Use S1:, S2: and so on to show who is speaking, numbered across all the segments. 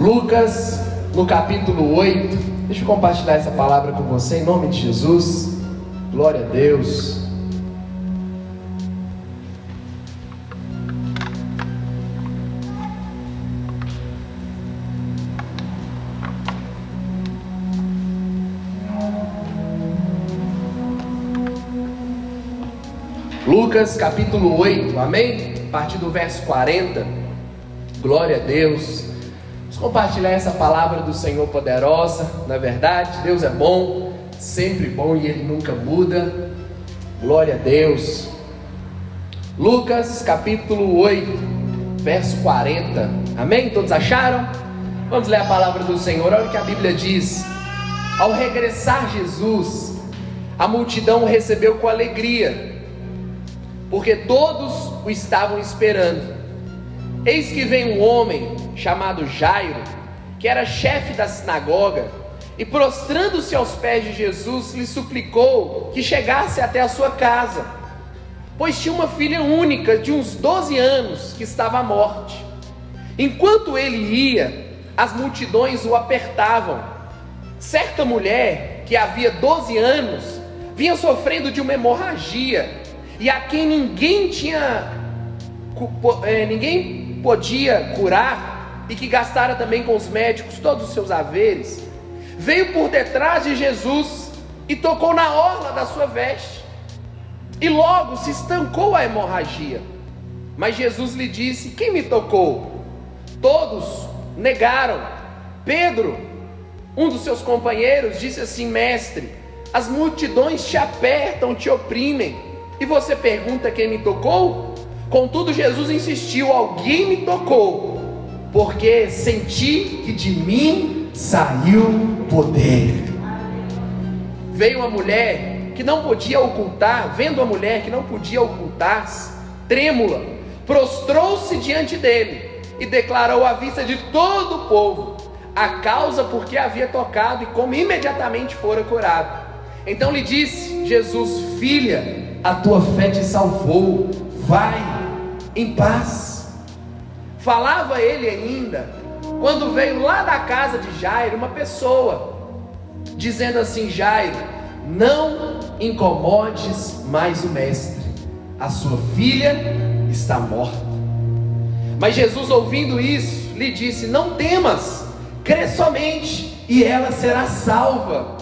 S1: Lucas, no capítulo 8. Deixa eu compartilhar essa palavra com você em nome de Jesus. Glória a Deus. Lucas capítulo 8, amém? A partir do verso 40. Glória a Deus. Compartilhar essa palavra do Senhor poderosa, na é verdade, Deus é bom, sempre bom e Ele nunca muda. Glória a Deus. Lucas capítulo 8, verso 40. Amém? Todos acharam? Vamos ler a palavra do Senhor. Olha o que a Bíblia diz. Ao regressar Jesus, a multidão o recebeu com alegria porque todos o estavam esperando. Eis que vem um homem chamado Jairo, que era chefe da sinagoga, e prostrando-se aos pés de Jesus, lhe suplicou que chegasse até a sua casa, pois tinha uma filha única de uns 12 anos que estava à morte. Enquanto ele ia, as multidões o apertavam. Certa mulher, que havia 12 anos, vinha sofrendo de uma hemorragia e a quem ninguém tinha, é, ninguém podia curar e que gastara também com os médicos todos os seus haveres, veio por detrás de Jesus e tocou na orla da sua veste. E logo se estancou a hemorragia. Mas Jesus lhe disse: Quem me tocou? Todos negaram. Pedro, um dos seus companheiros, disse assim: Mestre, as multidões te apertam, te oprimem e você pergunta quem me tocou? Contudo, Jesus insistiu: Alguém me tocou, porque senti que de mim saiu poder. Veio uma mulher que não podia ocultar, vendo a mulher que não podia ocultar-se, trêmula, prostrou-se diante dele e declarou à vista de todo o povo a causa por que havia tocado e como imediatamente fora curado. Então lhe disse Jesus: Filha, a tua fé te salvou, vai em paz. Falava ele ainda, quando veio lá da casa de Jairo uma pessoa, dizendo assim: Jairo, não incomodes mais o mestre, a sua filha está morta. Mas Jesus, ouvindo isso, lhe disse: Não temas, crê somente, e ela será salva.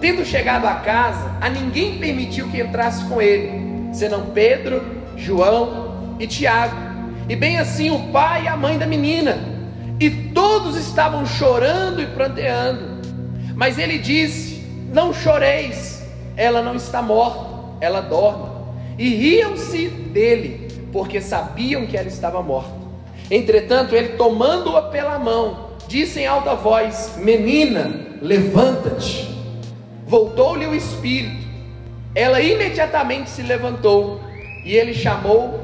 S1: Tendo chegado à casa, a ninguém permitiu que entrasse com ele, senão Pedro, João e Tiago, e bem assim o pai e a mãe da menina. E todos estavam chorando e pranteando. Mas ele disse: Não choreis, ela não está morta, ela dorme. E riam-se dele, porque sabiam que ela estava morta. Entretanto, ele, tomando-a pela mão, disse em alta voz: Menina, levanta-te. Voltou-lhe o espírito. Ela imediatamente se levantou e ele chamou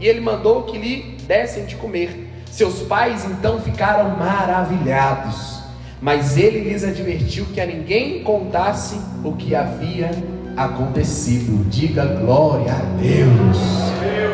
S1: e ele mandou que lhe dessem de comer. Seus pais então ficaram maravilhados, mas ele lhes advertiu que a ninguém contasse o que havia acontecido. Diga glória a Deus.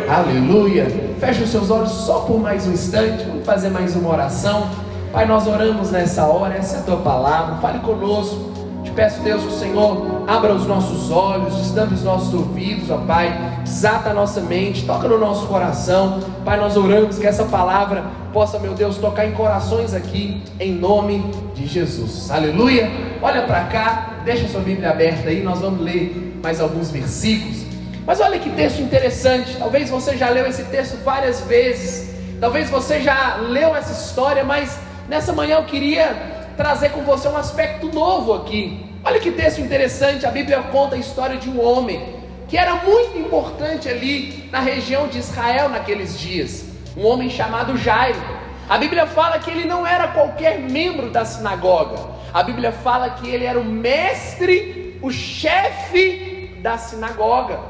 S1: Aleluia. Feche os seus olhos só por mais um instante. Vamos fazer mais uma oração. Pai, nós oramos nessa hora. Essa é a tua palavra. Fale conosco peço, Deus, o Senhor abra os nossos olhos, destampe os nossos ouvidos, ó Pai, desata a nossa mente, toca no nosso coração. Pai, nós oramos que essa palavra possa, meu Deus, tocar em corações aqui, em nome de Jesus. Aleluia. Olha para cá, deixa sua Bíblia aberta aí, nós vamos ler mais alguns versículos. Mas olha que texto interessante. Talvez você já leu esse texto várias vezes. Talvez você já leu essa história, mas nessa manhã eu queria trazer com você um aspecto novo aqui. Olha que texto interessante, a Bíblia conta a história de um homem que era muito importante ali na região de Israel naqueles dias, um homem chamado Jairo. A Bíblia fala que ele não era qualquer membro da sinagoga. A Bíblia fala que ele era o mestre, o chefe da sinagoga.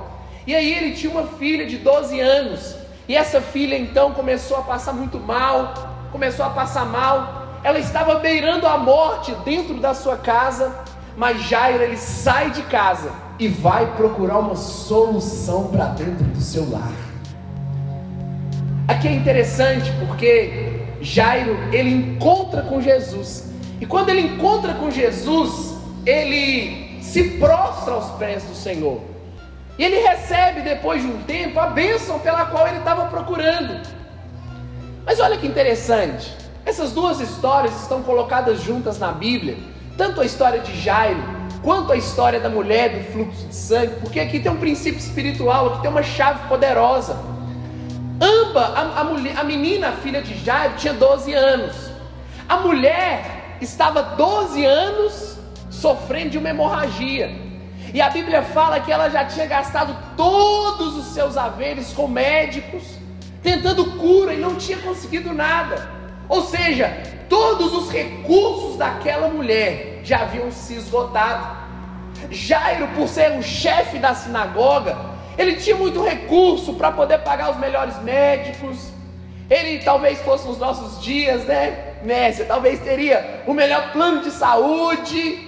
S1: E aí ele tinha uma filha de 12 anos. E essa filha então começou a passar muito mal, começou a passar mal. Ela estava beirando a morte dentro da sua casa. Mas Jairo ele sai de casa e vai procurar uma solução para dentro do seu lar. Aqui é interessante porque Jairo, ele encontra com Jesus. E quando ele encontra com Jesus, ele se prostra aos pés do Senhor. E ele recebe, depois de um tempo, a bênção pela qual ele estava procurando. Mas olha que interessante, essas duas histórias estão colocadas juntas na Bíblia, tanto a história de Jairo quanto a história da mulher do fluxo de sangue, porque aqui tem um princípio espiritual, aqui tem uma chave poderosa. Amba, a, a, mulher, a menina, a filha de Jairo, tinha 12 anos. A mulher estava 12 anos sofrendo de uma hemorragia. E a Bíblia fala que ela já tinha gastado todos os seus haveres com médicos, tentando cura e não tinha conseguido nada. Ou seja, todos os recursos daquela mulher já haviam se esgotado. Jairo, por ser o chefe da sinagoga, ele tinha muito recurso para poder pagar os melhores médicos. Ele talvez fosse nos nossos dias, né, Messi? Talvez teria o melhor plano de saúde.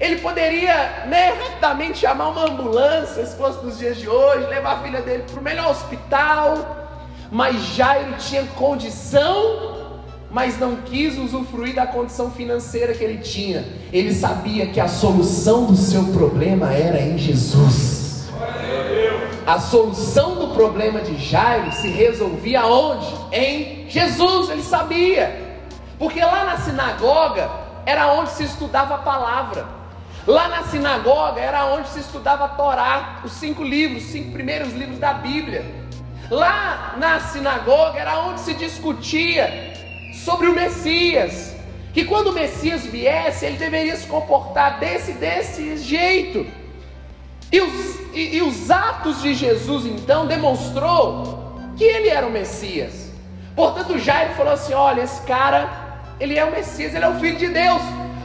S1: Ele poderia, né, rapidamente chamar uma ambulância, se fosse nos dias de hoje, levar a filha dele para o melhor hospital. Mas Jairo tinha condição, mas não quis usufruir da condição financeira que ele tinha. Ele sabia que a solução do seu problema era em Jesus. A solução do problema de Jairo se resolvia onde? Em Jesus, ele sabia. Porque lá na sinagoga era onde se estudava a palavra. Lá na sinagoga era onde se estudava a Torá, os cinco livros, os cinco primeiros livros da Bíblia. Lá na sinagoga era onde se discutia sobre o Messias, que quando o Messias viesse, ele deveria se comportar desse desse jeito. E os, e, e os atos de Jesus então demonstrou que ele era o Messias. Portanto, Jairo falou assim: olha, esse cara, ele é o Messias, ele é o Filho de Deus.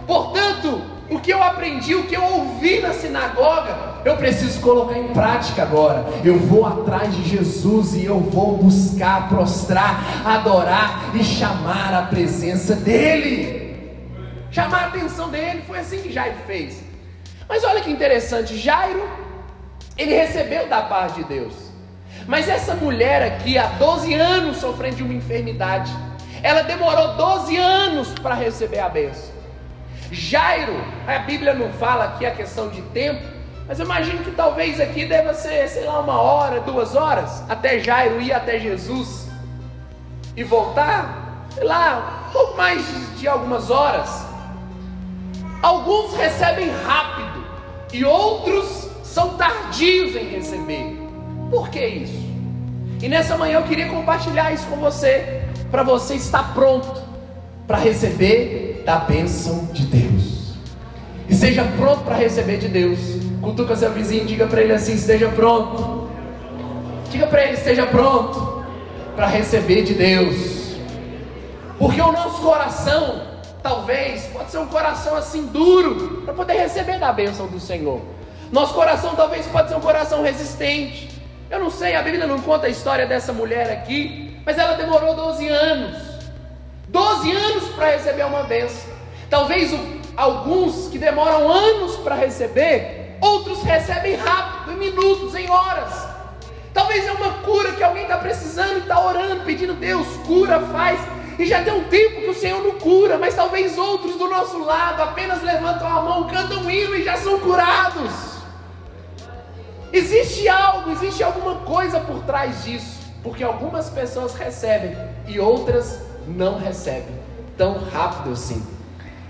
S1: Portanto, o que eu aprendi, o que eu ouvi na sinagoga, eu preciso colocar em prática agora. Eu vou atrás de Jesus e eu vou buscar, prostrar, adorar e chamar a presença dEle. Chamar a atenção dele. Foi assim que Jairo fez. Mas olha que interessante, Jairo, ele recebeu da paz de Deus. Mas essa mulher aqui, há 12 anos sofrendo de uma enfermidade, ela demorou 12 anos para receber a bênção. Jairo, a Bíblia não fala aqui a questão de tempo, mas eu imagino que talvez aqui deva ser, sei lá, uma hora, duas horas, até Jairo ir até Jesus e voltar, sei lá, um pouco mais de algumas horas. Alguns recebem rápido e outros são tardios em receber. Por que isso? E nessa manhã eu queria compartilhar isso com você, para você estar pronto para receber da bênção de Deus. E seja pronto para receber de Deus. Cutuca seu vizinho, diga para ele assim: esteja pronto. Diga para ele: esteja pronto para receber de Deus. Porque o nosso coração, talvez, pode ser um coração assim duro para poder receber da bênção do Senhor. Nosso coração talvez pode ser um coração resistente. Eu não sei, a Bíblia não conta a história dessa mulher aqui, mas ela demorou 12 anos 12 anos para receber uma benção. Talvez alguns que demoram anos para receber, outros recebem rápido, em minutos, em horas. Talvez é uma cura que alguém está precisando e está orando, pedindo Deus, cura, faz. E já tem um tempo que o Senhor não cura, mas talvez outros do nosso lado apenas levantam a mão, cantam um hino e já são curados. Existe algo, existe alguma coisa por trás disso, porque algumas pessoas recebem e outras não recebe tão rápido assim.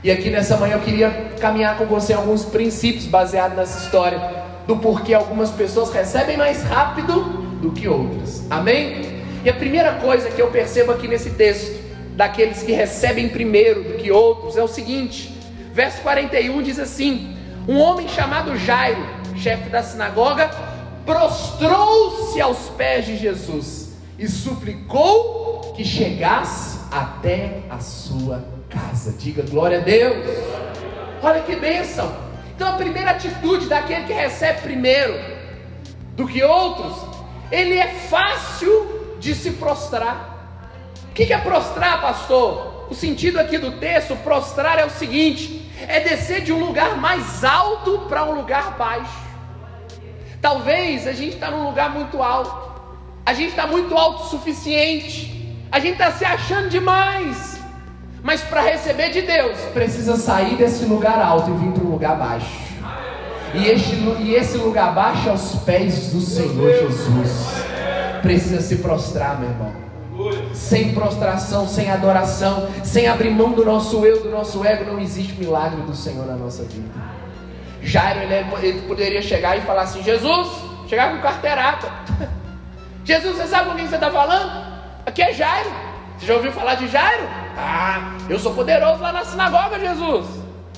S1: E aqui nessa manhã eu queria caminhar com você alguns princípios baseados nessa história do porquê algumas pessoas recebem mais rápido do que outras. Amém? E a primeira coisa que eu percebo aqui nesse texto, daqueles que recebem primeiro do que outros, é o seguinte: verso 41 diz assim: Um homem chamado Jairo, chefe da sinagoga, prostrou-se aos pés de Jesus e suplicou que chegasse até a sua casa. Diga glória a Deus. Olha que bênção. Então a primeira atitude daquele que recebe primeiro do que outros, ele é fácil de se prostrar. O que é prostrar, pastor? O sentido aqui do texto, prostrar é o seguinte: é descer de um lugar mais alto para um lugar baixo. Talvez a gente está num lugar muito alto, a gente está muito autossuficiente, A gente está se achando demais. Mas para receber de Deus, precisa sair desse lugar alto e vir para um lugar baixo. E, este, e esse lugar baixo aos pés do Senhor Jesus. Precisa se prostrar, meu irmão. Sem prostração, sem adoração, sem abrir mão do nosso eu, do nosso ego, não existe milagre do Senhor na nossa vida. Jairo, ele, ele poderia chegar e falar assim: Jesus, chegar com carteirada. Jesus, você sabe com quem você está falando? Aqui é Jairo. Você já ouviu falar de Jairo? Ah, eu sou poderoso lá na sinagoga, Jesus.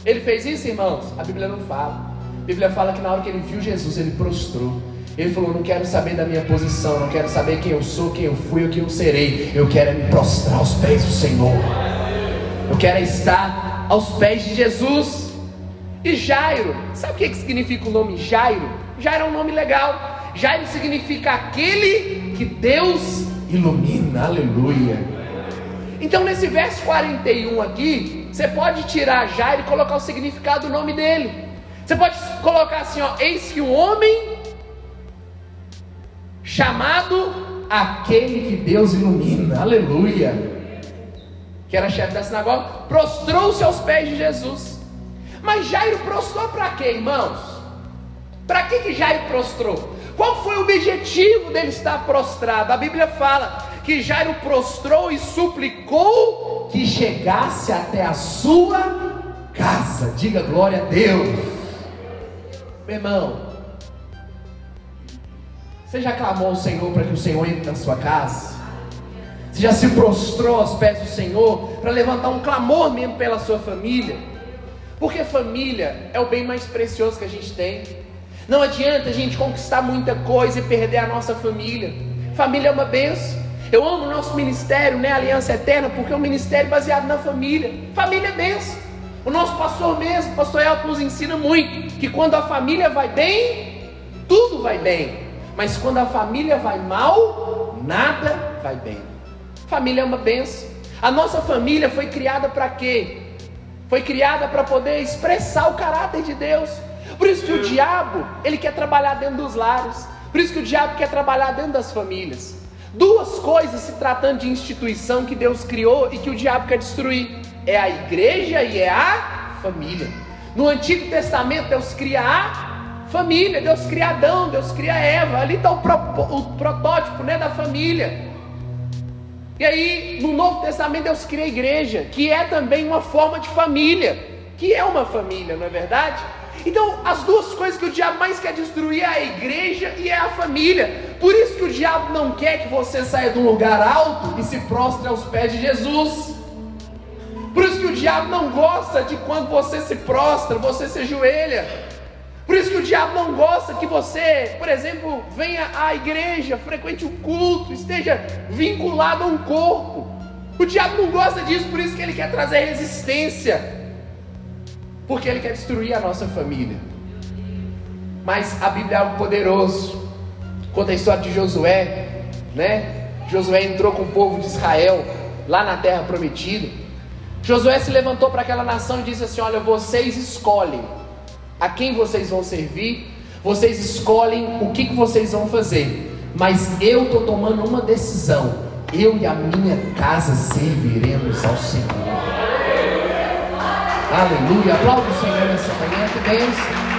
S1: Ele fez isso, irmãos? A Bíblia não fala. A Bíblia fala que na hora que ele viu Jesus, ele prostrou. Ele falou: Não quero saber da minha posição, não quero saber quem eu sou, quem eu fui ou quem eu serei. Eu quero é me prostrar aos pés do Senhor. Eu quero estar aos pés de Jesus. E Jairo, sabe o que significa o nome Jairo? Jairo é um nome legal. Jairo significa aquele que Deus ilumina. Aleluia. Então, nesse verso 41 aqui, você pode tirar Jairo e colocar o significado do nome dele. Você pode colocar assim: ó, eis que um homem chamado aquele que Deus ilumina. Aleluia. Que era chefe da sinagoga, prostrou-se aos pés de Jesus. Mas Jairo prostrou para quê, irmãos? Para que, que Jairo prostrou? Qual foi o objetivo dele estar prostrado? A Bíblia fala que Jairo prostrou e suplicou que chegasse até a sua casa. Diga glória a Deus. Meu irmão, você já clamou ao Senhor para que o Senhor entre na sua casa? Você já se prostrou aos pés do Senhor para levantar um clamor mesmo pela sua família? Porque família é o bem mais precioso que a gente tem. Não adianta a gente conquistar muita coisa e perder a nossa família. Família é uma benção. Eu amo o nosso ministério, né? Aliança Eterna, porque é um ministério baseado na família. Família é benção. O nosso pastor mesmo, pastor Elton, nos ensina muito que quando a família vai bem, tudo vai bem. Mas quando a família vai mal, nada vai bem. Família é uma benção. A nossa família foi criada para quê? Foi criada para poder expressar o caráter de Deus. Por isso que o diabo, ele quer trabalhar dentro dos lares. Por isso que o diabo quer trabalhar dentro das famílias. Duas coisas se tratando de instituição que Deus criou e que o diabo quer destruir: é a igreja e é a família. No Antigo Testamento, Deus cria a família, Deus cria Adão, Deus cria Eva. Ali está o, pro, o protótipo né, da família. E aí, no Novo Testamento, Deus cria a igreja, que é também uma forma de família, que é uma família, não é verdade? Então, as duas coisas que o diabo mais quer destruir é a igreja e é a família. Por isso que o diabo não quer que você saia de um lugar alto e se prostre aos pés de Jesus. Por isso que o diabo não gosta de quando você se prostra, você se ajoelha. Por isso que o diabo não gosta que você, por exemplo, venha à igreja, frequente o um culto, esteja vinculado a um corpo. O diabo não gosta disso, por isso que ele quer trazer resistência. Porque ele quer destruir a nossa família. Mas a Bíblia é algo poderoso. Conta a história de Josué, né? Josué entrou com o povo de Israel lá na terra prometida. Josué se levantou para aquela nação e disse assim: Olha, vocês escolhem a quem vocês vão servir, vocês escolhem o que, que vocês vão fazer, mas eu estou tomando uma decisão: eu e a minha casa serviremos ao Senhor. Aleluia, aplauda o Senhor nessa manhã, que bênção.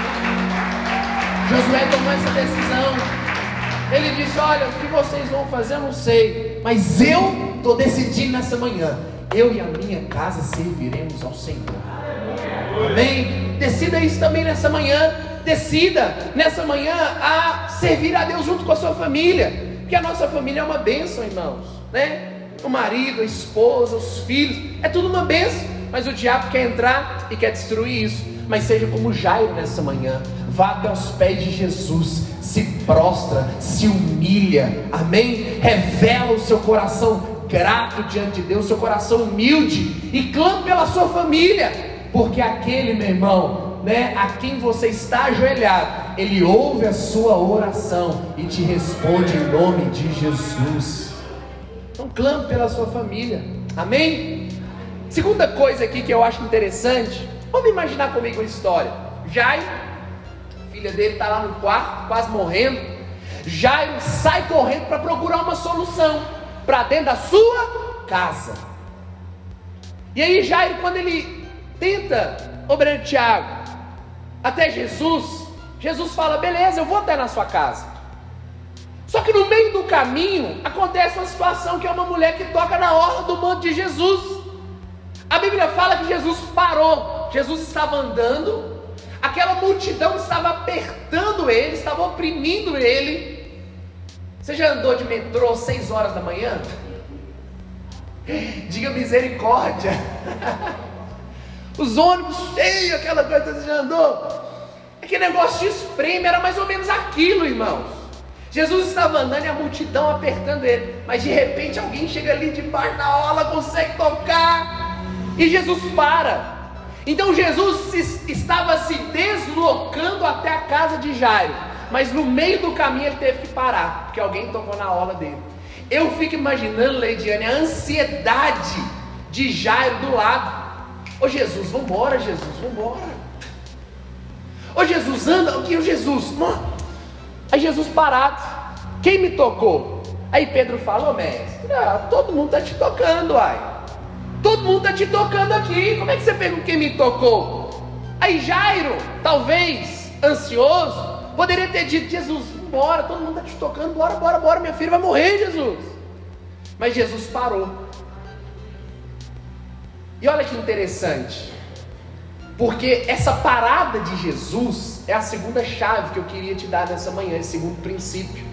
S1: Josué tomou essa decisão. Ele disse: Olha, o que vocês vão fazer eu não sei, mas eu estou decidindo nessa manhã. Eu e a minha casa serviremos ao Senhor. Amém? Decida isso também nessa manhã. Decida nessa manhã a servir a Deus junto com a sua família. Porque a nossa família é uma bênção, irmãos. Né? O marido, a esposa, os filhos, é tudo uma bênção. Mas o diabo quer entrar e quer destruir isso. Mas seja como Jairo nessa manhã. Vá até os pés de Jesus. Se prostra, se humilha. Amém? Revela o seu coração grato diante de Deus, seu coração humilde. E clame pela sua família porque aquele, meu irmão, né, a quem você está ajoelhado, ele ouve a sua oração e te responde em nome de Jesus. Então clame pela sua família. Amém? Segunda coisa aqui que eu acho interessante, vamos imaginar comigo a história. Jairo, filha dele está lá no quarto, quase morrendo. Jairo sai correndo para procurar uma solução. para dentro da sua casa. E aí Jairo, quando ele tenta, obreiro Tiago, até Jesus, Jesus fala: beleza, eu vou até na sua casa. Só que no meio do caminho acontece uma situação que é uma mulher que toca na orla do manto de Jesus. A Bíblia fala que Jesus parou. Jesus estava andando, aquela multidão estava apertando ele, estava oprimindo ele. Você já andou de metrô 6 horas da manhã? Diga misericórdia. Os ônibus cheios, aquela coisa, você já andou? Aquele negócio de espreme, era mais ou menos aquilo, irmãos. Jesus estava andando e a multidão apertando ele, mas de repente alguém chega ali debaixo da ola, consegue tocar, e Jesus para. Então Jesus estava se deslocando até a casa de Jairo, mas no meio do caminho ele teve que parar, porque alguém tocou na ola dele. Eu fico imaginando, Leidiane, a ansiedade de Jairo do lado. Ô Jesus, vambora, Jesus, vambora. Ô Jesus, anda aqui, ô Jesus. Mano. Aí Jesus parado. Quem me tocou? Aí Pedro fala, ô mestre, ah, todo mundo está te tocando, ai. Todo mundo está te tocando aqui. Como é que você pergunta quem me tocou? Aí Jairo, talvez, ansioso, poderia ter dito, Jesus, bora, todo mundo está te tocando, bora, bora, bora, minha filha vai morrer, Jesus. Mas Jesus parou. E olha que interessante, porque essa parada de Jesus é a segunda chave que eu queria te dar nessa manhã, esse segundo princípio.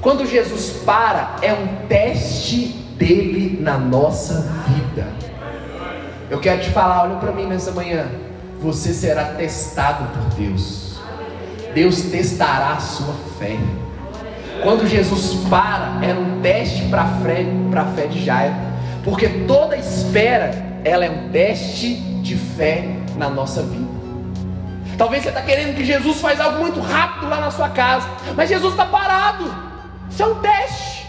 S1: Quando Jesus para, é um teste dele na nossa vida. Eu quero te falar, olha para mim nessa manhã. Você será testado por Deus. Deus testará a sua fé. Quando Jesus para, era um teste para a fé, a fé de Jairo. Porque toda espera ela é um teste de fé na nossa vida. Talvez você está querendo que Jesus faz algo muito rápido lá na sua casa, mas Jesus está parado. Isso é um teste.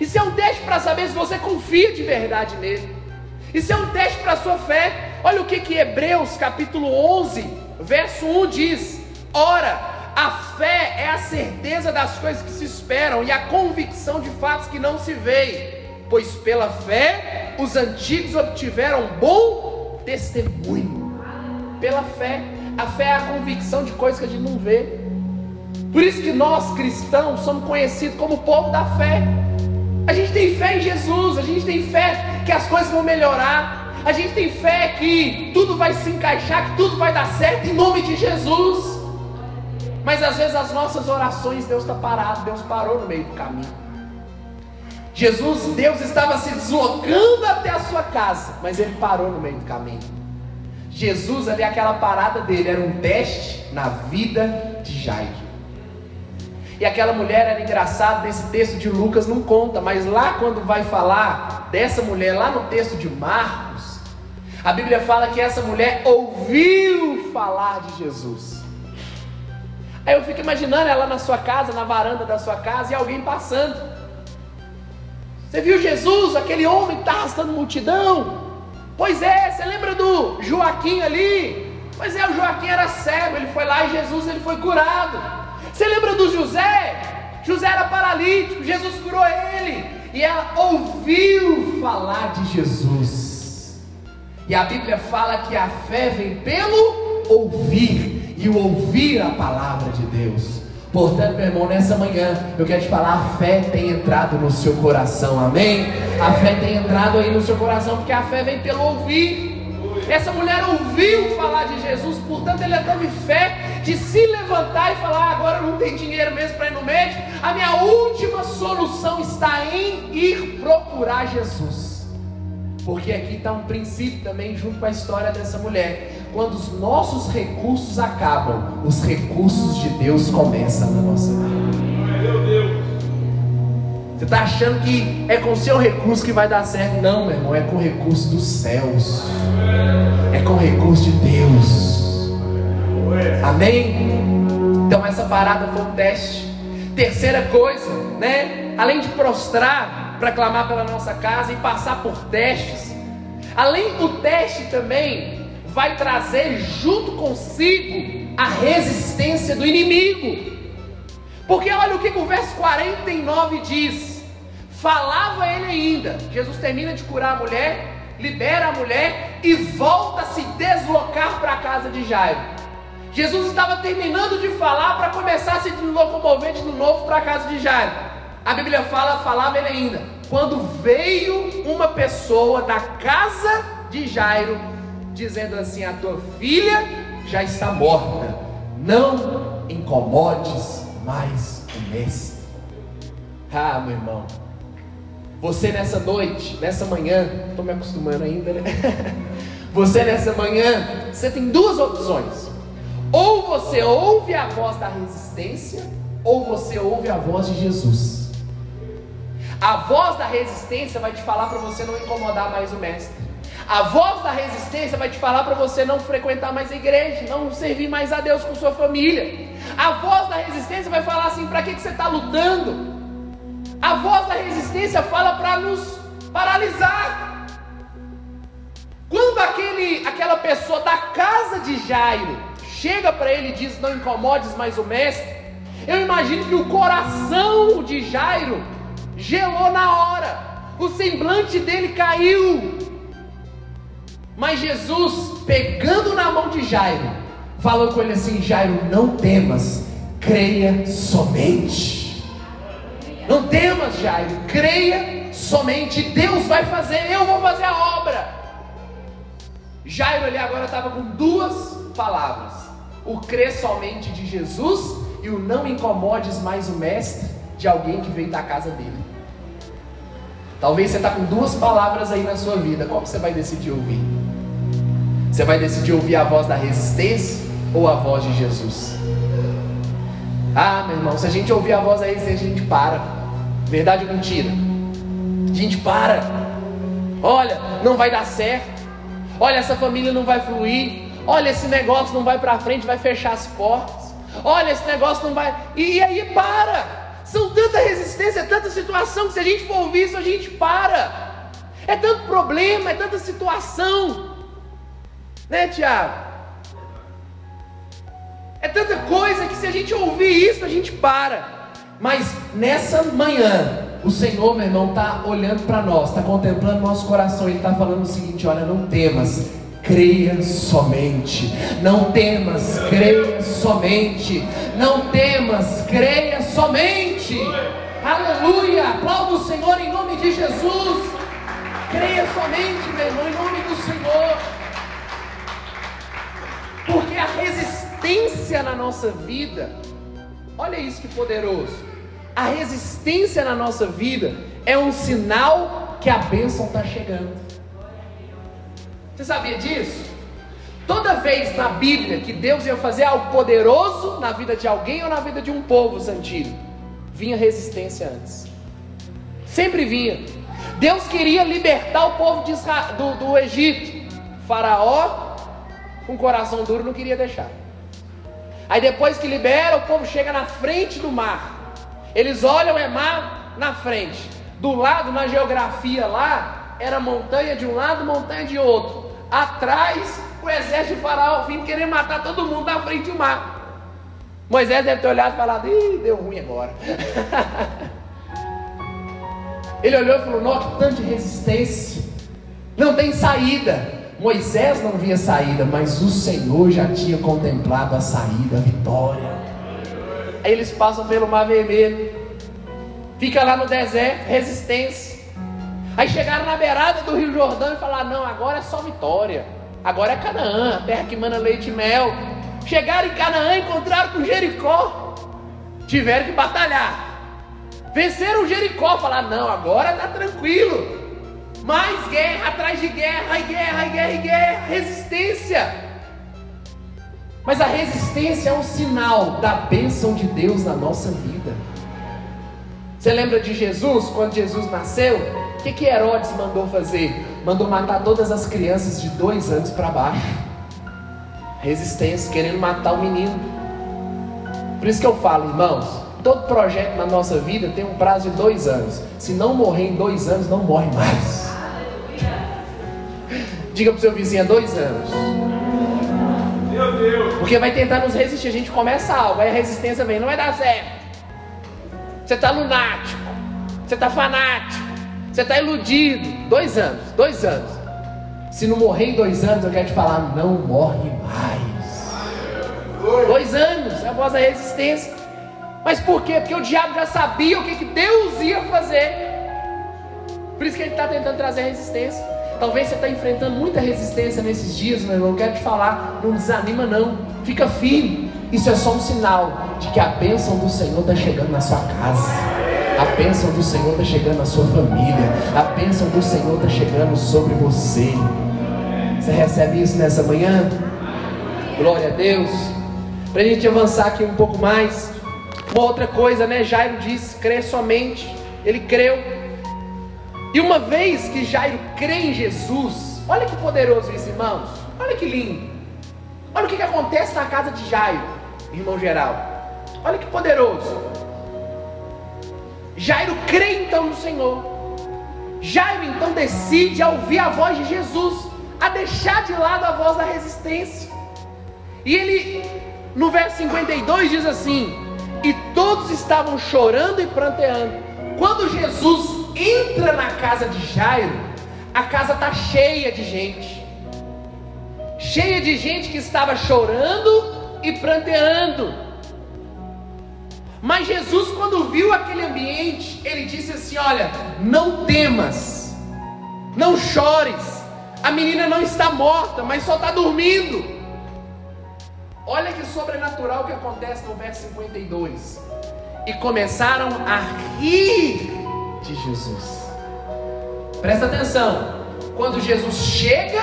S1: Isso é um teste para saber se você confia de verdade nele. Isso é um teste para a sua fé. Olha o que que Hebreus capítulo 11, verso 1 diz: Ora, a fé é a certeza das coisas que se esperam e a convicção de fatos que não se veem pois pela fé os antigos obtiveram bom testemunho. Pela fé, a fé é a convicção de coisas que a gente não vê. Por isso que nós cristãos somos conhecidos como povo da fé. Jesus, a gente tem fé que as coisas vão melhorar, a gente tem fé que tudo vai se encaixar, que tudo vai dar certo em nome de Jesus. Mas às vezes as nossas orações, Deus está parado, Deus parou no meio do caminho. Jesus, Deus estava se deslocando até a sua casa, mas ele parou no meio do caminho. Jesus, ali, aquela parada dele era um teste na vida de Jairo. E aquela mulher era engraçada, nesse texto de Lucas não conta, mas lá quando vai falar dessa mulher, lá no texto de Marcos, a Bíblia fala que essa mulher ouviu falar de Jesus. Aí eu fico imaginando ela na sua casa, na varanda da sua casa, e alguém passando. Você viu Jesus, aquele homem que está arrastando multidão? Pois é, você lembra do Joaquim ali? Pois é, o Joaquim era cego, ele foi lá e Jesus ele foi curado. Você lembra do José? José era paralítico, Jesus curou ele. E ela ouviu falar de Jesus. E a Bíblia fala que a fé vem pelo ouvir, e o ouvir a palavra de Deus. Portanto, meu irmão, nessa manhã eu quero te falar: a fé tem entrado no seu coração, amém? A fé tem entrado aí no seu coração, porque a fé vem pelo ouvir. Essa mulher ouviu falar de Jesus, portanto, ela teve fé de se levantar e falar: ah, agora não tem dinheiro mesmo para ir no médico, a minha última solução está em ir procurar Jesus. Porque aqui está um princípio também, junto com a história dessa mulher. Quando os nossos recursos acabam, os recursos de Deus começam na nossa vida. Você está achando que é com o seu recurso que vai dar certo? Não, meu irmão, é com o recurso dos céus. É com o recurso de Deus. Amém? Então essa parada foi um teste. Terceira coisa, né? Além de prostrar, para clamar pela nossa casa e passar por testes. Além do teste também vai trazer junto consigo a resistência do inimigo. Porque olha o que o verso 49 diz: Falava ele ainda. Jesus termina de curar a mulher, libera a mulher e volta a se deslocar para a casa de Jairo. Jesus estava terminando de falar para começar a se locomover de novo para a casa de Jairo. A Bíblia fala, falava ele ainda. Quando veio uma pessoa da casa de Jairo, dizendo assim: A tua filha já está morta, não incomodes mais o mestre. Ah, meu irmão, você nessa noite, nessa manhã, estou me acostumando ainda, né? Você nessa manhã, você tem duas opções. Ou você ouve a voz da resistência, ou você ouve a voz de Jesus. A voz da resistência vai te falar para você não incomodar mais o mestre. A voz da resistência vai te falar para você não frequentar mais a igreja, não servir mais a Deus com sua família. A voz da resistência vai falar assim: para que, que você está lutando? A voz da resistência fala para nos paralisar. Quando aquele, aquela pessoa da casa de Jairo chega para ele e diz: Não incomodes mais o mestre, eu imagino que o coração de Jairo gelou na hora, o semblante dele caiu. Mas Jesus, pegando na mão de Jairo, falou com ele assim: Jairo, não temas, creia somente. Não temas, Jairo, creia somente, Deus vai fazer, eu vou fazer a obra. Jairo ali agora estava com duas palavras: o crer somente de Jesus e o não incomodes mais o mestre de alguém que veio da casa dele. Talvez você está com duas palavras aí na sua vida, qual que você vai decidir ouvir? Você vai decidir ouvir a voz da resistência ou a voz de Jesus? Ah, meu irmão, se a gente ouvir a voz da resistência, a gente para. Verdade ou mentira? Gente, para. Olha, não vai dar certo. Olha, essa família não vai fluir. Olha, esse negócio não vai para frente, vai fechar as portas. Olha, esse negócio não vai. E, e aí para. São tanta resistência, tanta situação que se a gente for ouvir isso, a gente para. É tanto problema, é tanta situação. Né, Tiago? É tanta coisa que se a gente ouvir isso, a gente para. Mas nessa manhã, o Senhor, meu irmão, está olhando para nós, está contemplando nosso coração. Ele está falando o seguinte: olha, não temas, creia somente. Não temas, creia somente. Não temas, creia somente. Aleluia! Aplauda o Senhor em nome de Jesus. Creia somente, meu irmão, em nome do Senhor. Porque a resistência na nossa vida, olha isso que poderoso a resistência na nossa vida é um sinal que a bênção está chegando. Você sabia disso? Toda vez na Bíblia que Deus ia fazer algo poderoso na vida de alguém ou na vida de um povo santido, vinha resistência antes. Sempre vinha. Deus queria libertar o povo de Israel, do, do Egito. faraó, com coração duro, não queria deixar. Aí depois que libera, o povo chega na frente do mar. Eles olham é mar na frente. Do lado, na geografia lá, era montanha de um lado, montanha de outro. Atrás, o exército de Faraó vindo querer matar todo mundo na frente do mar. Moisés deve ter olhado e falado: Ih, deu ruim agora. Ele olhou e falou: Nossa, tanto de resistência, não tem saída. Moisés não via saída, mas o Senhor já tinha contemplado a saída, a vitória. Aí eles passam pelo Mar Vermelho. Fica lá no deserto, resistência. Aí chegaram na beirada do Rio Jordão e falaram: não, agora é só vitória. Agora é Canaã, terra que manda leite e mel. Chegaram em Canaã, encontraram com Jericó. Tiveram que batalhar. Venceram Jericó, falaram: não, agora está tranquilo. Mais guerra atrás de guerra, e guerra, e guerra, e guerra, resistência. Mas a resistência é um sinal da bênção de Deus na nossa vida. Você lembra de Jesus, quando Jesus nasceu? O que, que Herodes mandou fazer? Mandou matar todas as crianças de dois anos para baixo. Resistência, querendo matar o menino. Por isso que eu falo, irmãos, todo projeto na nossa vida tem um prazo de dois anos. Se não morrer em dois anos, não morre mais. Diga para o seu vizinho, é dois anos. Porque vai tentar nos resistir. A gente começa algo, aí a resistência vem, não vai dar certo. Você está lunático. você está fanático, você está iludido. Dois anos, dois anos. Se não morrer em dois anos, eu quero te falar, não morre mais. Dois anos, é a resistência. Mas por quê? Porque o diabo já sabia o que, que Deus ia fazer. Por isso que ele está tentando trazer resistência. Talvez você está enfrentando muita resistência nesses dias, meu irmão. Eu quero te falar, não desanima não. Fica firme. Isso é só um sinal de que a bênção do Senhor está chegando na sua casa. A bênção do Senhor está chegando na sua família. A bênção do Senhor está chegando sobre você. Você recebe isso nessa manhã? Glória a Deus. Para a gente avançar aqui um pouco mais. Uma outra coisa, né? Jairo disse: crê somente. Ele creu. E uma vez que Jairo crê em Jesus, olha que poderoso isso, irmãos. Olha que lindo. Olha o que, que acontece na casa de Jairo irmão geral. Olha que poderoso. Jairo crê então no Senhor. Jairo então decide a ouvir a voz de Jesus, a deixar de lado a voz da resistência. E ele, no verso 52, diz assim: E todos estavam chorando e pranteando. Quando Jesus entra na casa de Jairo, a casa está cheia de gente. Cheia de gente que estava chorando e pranteando. Mas Jesus, quando viu aquele ambiente, ele disse assim: Olha, não temas, não chores, a menina não está morta, mas só está dormindo. Olha que sobrenatural que acontece no verso 52. E começaram a rir de Jesus. Presta atenção, quando Jesus chega,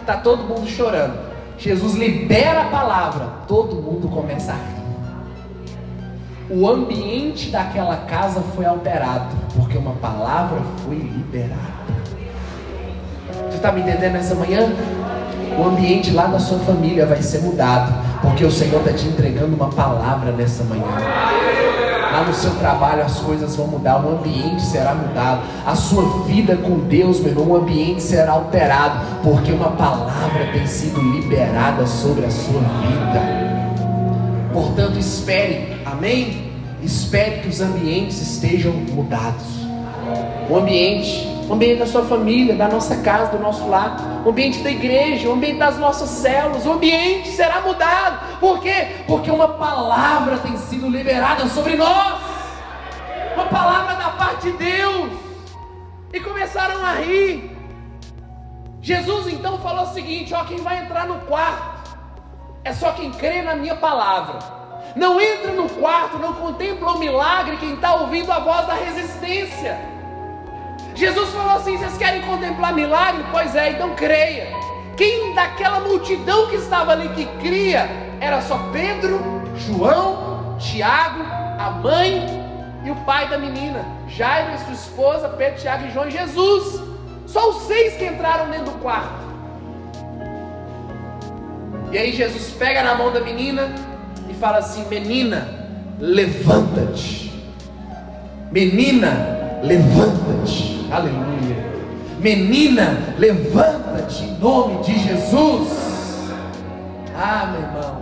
S1: está todo mundo chorando. Jesus libera a palavra, todo mundo começa a rir. O ambiente daquela casa foi alterado, porque uma palavra foi liberada. Você está me entendendo nessa manhã? O ambiente lá da sua família vai ser mudado, porque o Senhor está te entregando uma palavra nessa manhã. Lá no seu trabalho as coisas vão mudar, o ambiente será mudado. A sua vida com Deus, meu irmão, o ambiente será alterado, porque uma palavra tem sido liberada sobre a sua vida. Portanto, espere, amém? Espere que os ambientes estejam mudados. O ambiente, o ambiente da sua família, da nossa casa, do nosso lar, o ambiente da igreja, o ambiente das nossas células, o ambiente será mudado. Por quê? Porque uma palavra tem sido liberada sobre nós. Uma palavra da parte de Deus. E começaram a rir. Jesus então falou o seguinte: ó, quem vai entrar no quarto é só quem crê na minha palavra. Não entra no quarto, não contempla o milagre quem está ouvindo a voz da resistência. Jesus falou assim: vocês querem contemplar milagre? Pois é, então creia. Quem daquela multidão que estava ali que cria era só Pedro, João, Tiago, a mãe e o pai da menina, Jairo e sua esposa, Pedro, Tiago e João e Jesus. Só os seis que entraram dentro do quarto. E aí Jesus pega na mão da menina fala assim: Menina, levanta-te. Menina, levanta-te. Aleluia. Menina, levanta-te em nome de Jesus. Ah, meu irmão,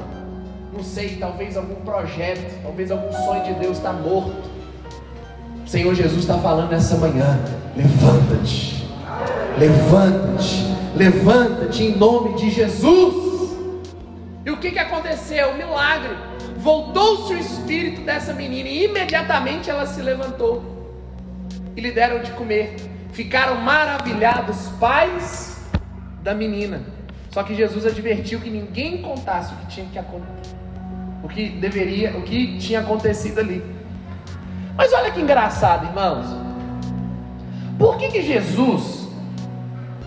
S1: não sei, talvez algum projeto, talvez algum sonho de Deus está morto. O Senhor Jesus está falando nessa manhã: levanta-te, levanta-te, levanta-te em nome de Jesus. E o que, que aconteceu? Milagre. Voltou-se o espírito dessa menina e imediatamente ela se levantou e lhe deram de comer. Ficaram maravilhados pais da menina. Só que Jesus advertiu que ninguém contasse o que tinha que acontecer, o que deveria, o que tinha acontecido ali. Mas olha que engraçado, irmãos. Por que, que Jesus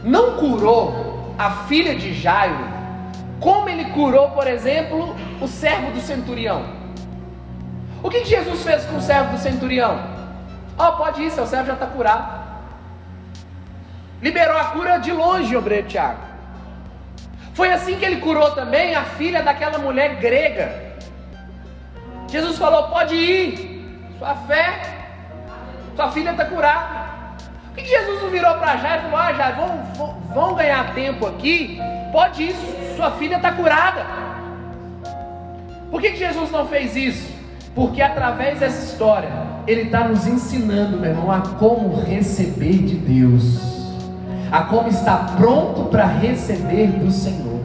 S1: não curou a filha de Jairo, como ele curou, por exemplo, o servo do centurião? O que, Jesus fez com o servo do centurião? Oh, pode ir, seu servo já está curado. Liberou a cura de longe, obreiro Tiago. Foi assim que ele curou também a filha daquela mulher grega. Jesus falou: pode ir, sua fé, sua filha está curada. Por que Jesus não virou para Jairo e falou: ah, Jairo, vão, vão ganhar tempo aqui, pode ir, sua filha está curada. Por que Jesus não fez isso? Porque através dessa história, ele está nos ensinando, meu irmão, a como receber de Deus, a como estar pronto para receber do Senhor.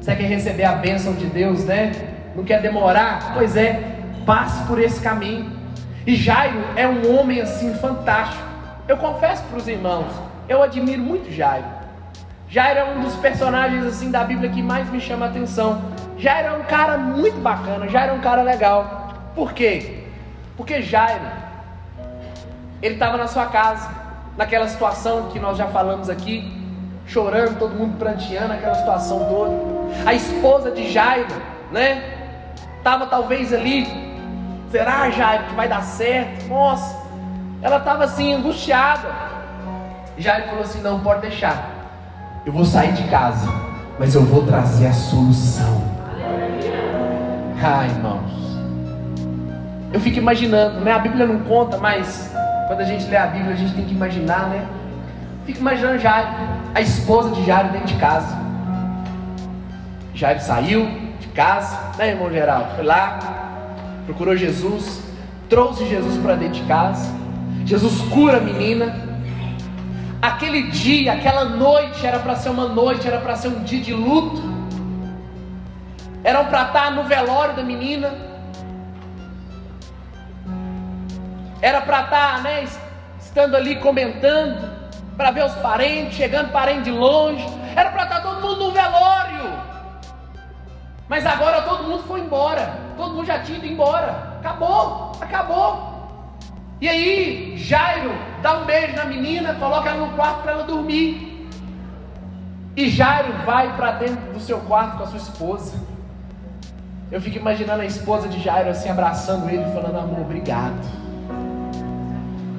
S1: Você quer receber a bênção de Deus, né? Não quer demorar? Pois é, passe por esse caminho. E Jairo é um homem assim fantástico. Eu confesso para os irmãos, eu admiro muito Jairo. Jairo é um dos personagens assim da Bíblia que mais me chama a atenção. Jairo é um cara muito bacana, Jairo é um cara legal. Por quê? Porque Jairo, ele estava na sua casa, naquela situação que nós já falamos aqui, chorando, todo mundo pranteando, aquela situação toda. A esposa de Jairo, né? Estava talvez ali, será Jairo que vai dar certo? Nossa, ela estava assim, angustiada. Jairo falou assim: não, pode deixar, eu vou sair de casa, mas eu vou trazer a solução. Ai, irmãos. Eu fico imaginando, né? A Bíblia não conta, mas quando a gente lê a Bíblia, a gente tem que imaginar, né? Fico imaginando Jairo, a esposa de Jairo dentro de casa. Jairo saiu de casa, né, irmão Geraldo? Foi lá, procurou Jesus, trouxe Jesus para dentro de casa. Jesus cura a menina. Aquele dia, aquela noite era para ser uma noite, era para ser um dia de luto. Eram para estar no velório da menina. Era para estar, né, estando ali comentando para ver os parentes, chegando parente de longe. Era para estar todo mundo no velório. Mas agora todo mundo foi embora. Todo mundo já tinha ido embora. Acabou, acabou. E aí, Jairo dá um beijo na menina, coloca ela no quarto para ela dormir. E Jairo vai para dentro do seu quarto com a sua esposa. Eu fico imaginando a esposa de Jairo assim abraçando ele, falando: Amor, obrigado.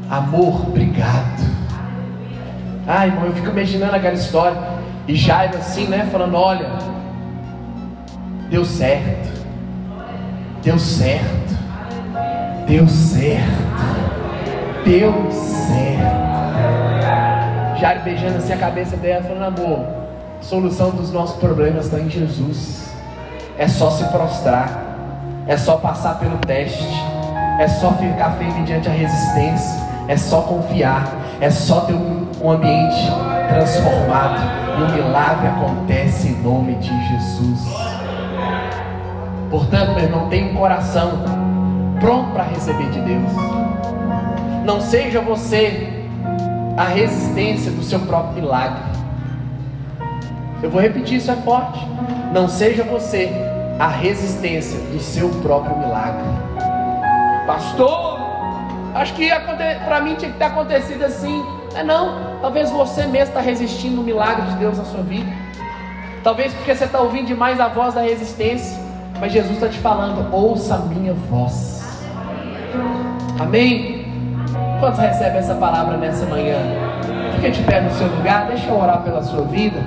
S1: Amor, obrigado. Ai, irmão, eu fico imaginando aquela história. E Jairo assim, né? Falando: Olha, deu certo. Deu certo. Deu certo. Deu certo. Jairo beijando assim a cabeça dela, falando: Amor, solução dos nossos problemas está em Jesus. É só se prostrar. É só passar pelo teste. É só ficar firme diante a resistência. É só confiar. É só ter um um ambiente transformado e um milagre acontece em nome de Jesus. Portanto, meu irmão, tenha um coração pronto para receber de Deus. Não seja você a resistência do seu próprio milagre. Eu vou repetir, isso é forte. Não seja você a resistência do seu próprio milagre. Pastor, acho que para mim tinha que ter acontecido assim. É não, talvez você mesmo está resistindo o milagre de Deus na sua vida. Talvez porque você está ouvindo demais a voz da resistência. Mas Jesus está te falando, ouça a minha voz. Amém? Quantos recebem essa palavra nessa manhã? Fique de pé no seu lugar, deixa eu orar pela sua vida.